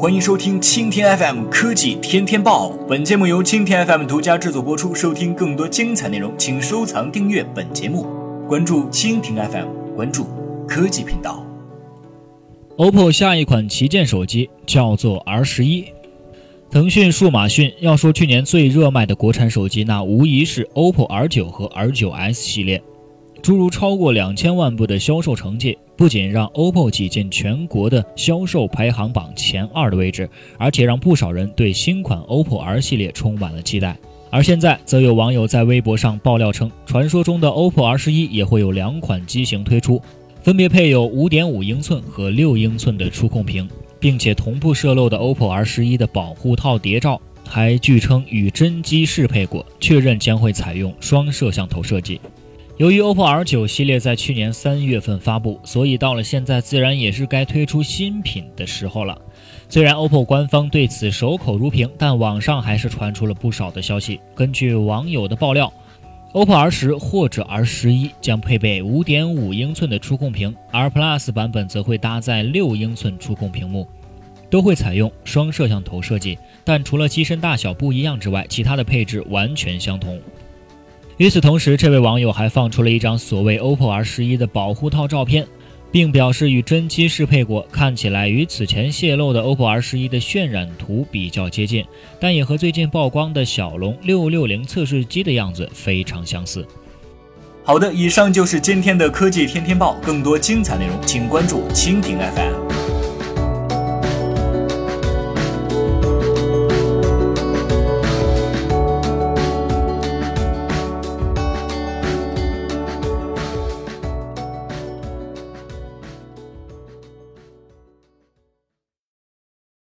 欢迎收听蜻蜓 FM 科技天天报。本节目由蜻蜓 FM 独家制作播出。收听更多精彩内容，请收藏订阅本节目，关注蜻蜓 FM，关注科技频道。OPPO 下一款旗舰手机叫做 R 十一。腾讯、数码讯要说去年最热卖的国产手机，那无疑是 OPPO R 九和 R 九 S 系列。诸如超过两千万部的销售成绩，不仅让 OPPO 挤进全国的销售排行榜前二的位置，而且让不少人对新款 OPPO R 系列充满了期待。而现在，则有网友在微博上爆料称，传说中的 OPPO R 十一也会有两款机型推出，分别配有5.5英寸和6英寸的触控屏，并且同步射漏的 OPPO R 十一的保护套谍照，还据称与真机适配过，确认将会采用双摄像头设计。由于 OPPO R9 系列在去年三月份发布，所以到了现在，自然也是该推出新品的时候了。虽然 OPPO 官方对此守口如瓶，但网上还是传出了不少的消息。根据网友的爆料，OPPO R10 或者 R11 将配备5.5英寸的触控屏，R Plus 版本则会搭载6英寸触控屏幕，都会采用双摄像头设计。但除了机身大小不一样之外，其他的配置完全相同。与此同时，这位网友还放出了一张所谓 OPPO R 十一的保护套照片，并表示与真机适配过，看起来与此前泄露的 OPPO R 十一的渲染图比较接近，但也和最近曝光的骁龙六六零测试机的样子非常相似。好的，以上就是今天的科技天天报，更多精彩内容，请关注蜻蜓 FM。